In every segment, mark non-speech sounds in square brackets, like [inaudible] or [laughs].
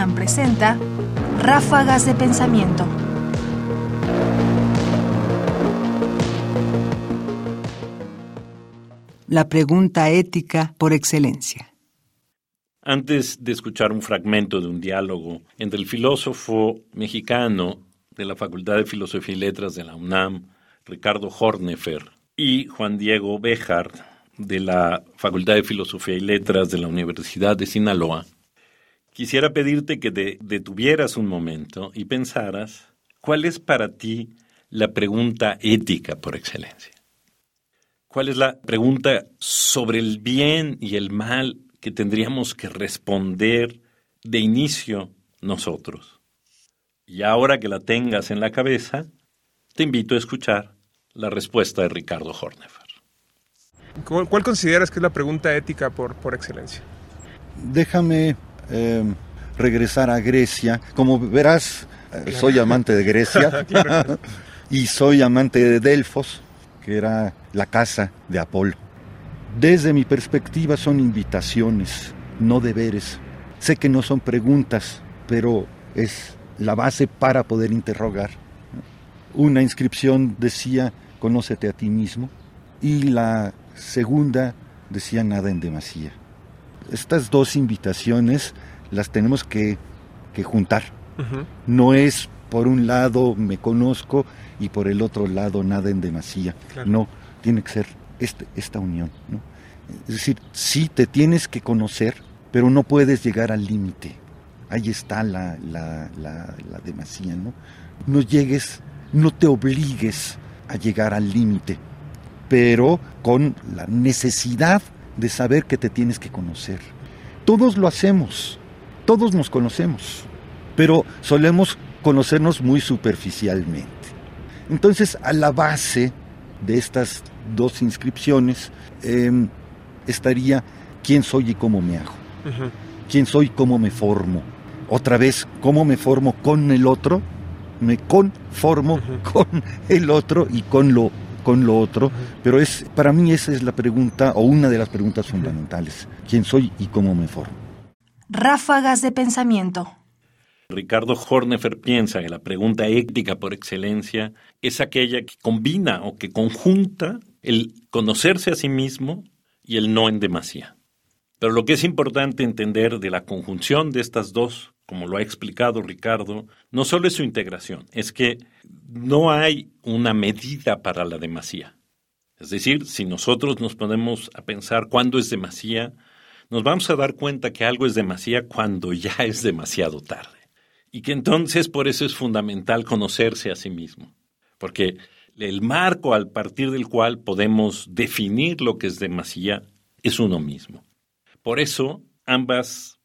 UNAM presenta Ráfagas de Pensamiento. La pregunta ética por excelencia. Antes de escuchar un fragmento de un diálogo entre el filósofo mexicano de la Facultad de Filosofía y Letras de la UNAM, Ricardo Hornefer, y Juan Diego Béjar, de la Facultad de Filosofía y Letras de la Universidad de Sinaloa, quisiera pedirte que te detuvieras un momento y pensaras cuál es para ti la pregunta ética por excelencia. ¿Cuál es la pregunta sobre el bien y el mal que tendríamos que responder de inicio nosotros? Y ahora que la tengas en la cabeza, te invito a escuchar la respuesta de Ricardo Hornefer. ¿Cuál, consideras que es la pregunta ética por, por excelencia? Déjame eh, regresar a Grecia. Como verás, eh, soy amante de Grecia [laughs] [laughs] y soy amante de Delfos, que era la casa de Apolo. Desde mi perspectiva son invitaciones, no deberes. Sé que no son preguntas, pero es la base para poder interrogar. Una inscripción decía, conócete a ti mismo, y la segunda decía nada en demasía. Estas dos invitaciones las tenemos que, juntar. No es por un lado me conozco y por el otro lado nada en demasía. No, tiene que ser este, esta unión. Es decir, sí te tienes que conocer, pero no puedes llegar al límite. Ahí está la, la, la, la demasía. ¿no? no llegues, no te obligues a llegar al límite pero con la necesidad de saber que te tienes que conocer. Todos lo hacemos, todos nos conocemos, pero solemos conocernos muy superficialmente. Entonces, a la base de estas dos inscripciones em, estaría quién soy y cómo me hago. Quién soy y cómo me formo. Otra vez, cómo me formo con el otro, me conformo con el otro y con lo con lo otro, pero es para mí esa es la pregunta o una de las preguntas fundamentales, quién soy y cómo me formo. Ráfagas de pensamiento. Ricardo Hornefer piensa que la pregunta ética por excelencia es aquella que combina o que conjunta el conocerse a sí mismo y el no en demasía. Pero lo que es importante entender de la conjunción de estas dos como lo ha explicado Ricardo, no solo es su integración, es que no hay una medida para la demasía. Es decir, si nosotros nos ponemos a pensar cuándo es demasía, nos vamos a dar cuenta que algo es demasía cuando ya es demasiado tarde. Y que entonces por eso es fundamental conocerse a sí mismo. Porque el marco al partir del cual podemos definir lo que es demasía es uno mismo. Por eso ambas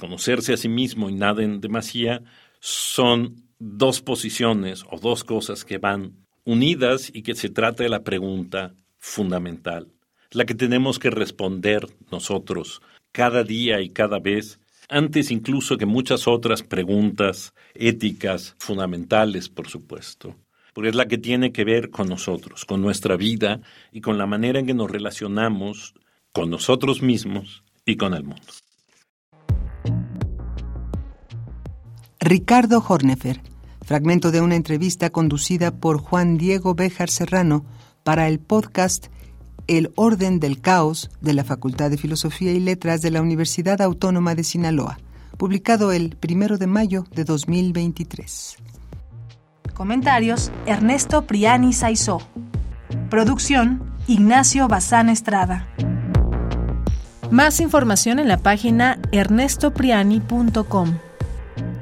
conocerse a sí mismo y nada en demasía, son dos posiciones o dos cosas que van unidas y que se trata de la pregunta fundamental, la que tenemos que responder nosotros cada día y cada vez, antes incluso que muchas otras preguntas éticas fundamentales, por supuesto, porque es la que tiene que ver con nosotros, con nuestra vida y con la manera en que nos relacionamos con nosotros mismos y con el mundo. Ricardo Hornefer, fragmento de una entrevista conducida por Juan Diego Béjar Serrano para el podcast El Orden del Caos de la Facultad de Filosofía y Letras de la Universidad Autónoma de Sinaloa, publicado el 1 de mayo de 2023. Comentarios: Ernesto Priani Saizó. Producción: Ignacio Bazán Estrada. Más información en la página ernestopriani.com.